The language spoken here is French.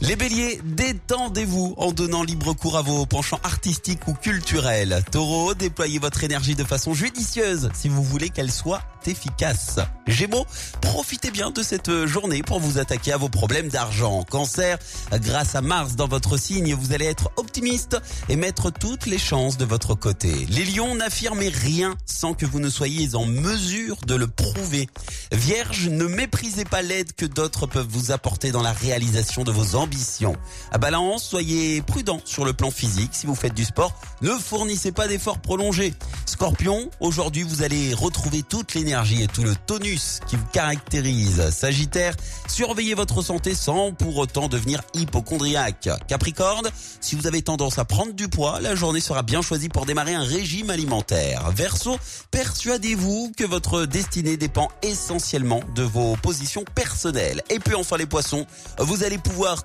Les béliers, détendez-vous en donnant libre cours à vos penchants artistiques ou culturels. Taureau, déployez votre énergie de façon judicieuse si vous voulez qu'elle soit efficace. Gémeaux, profitez bien de cette journée pour vous attaquer à vos problèmes d'argent. Cancer, grâce à Mars dans votre signe, vous allez être optimiste et mettre toutes les chances de votre côté. Les lions, n'affirmez rien sans que vous ne soyez en mesure de le prouver. Vierge, ne méprisez pas l'aide que d'autres peuvent vous apporter dans la réalisation de vos ambitions. À Balance, soyez prudent sur le plan physique. Si vous faites du sport, ne fournissez pas d'efforts prolongés. Scorpion, aujourd'hui vous allez retrouver toute l'énergie et tout le tonus qui vous caractérise. Sagittaire, surveillez votre santé sans pour autant devenir hypochondriaque. Capricorne, si vous avez tendance à prendre du poids, la journée sera bien choisie pour démarrer un régime alimentaire. Verseau, persuadez-vous que votre destinée dépend essentiellement de vos positions personnelles. Et puis enfin les poissons, vous allez pouvoir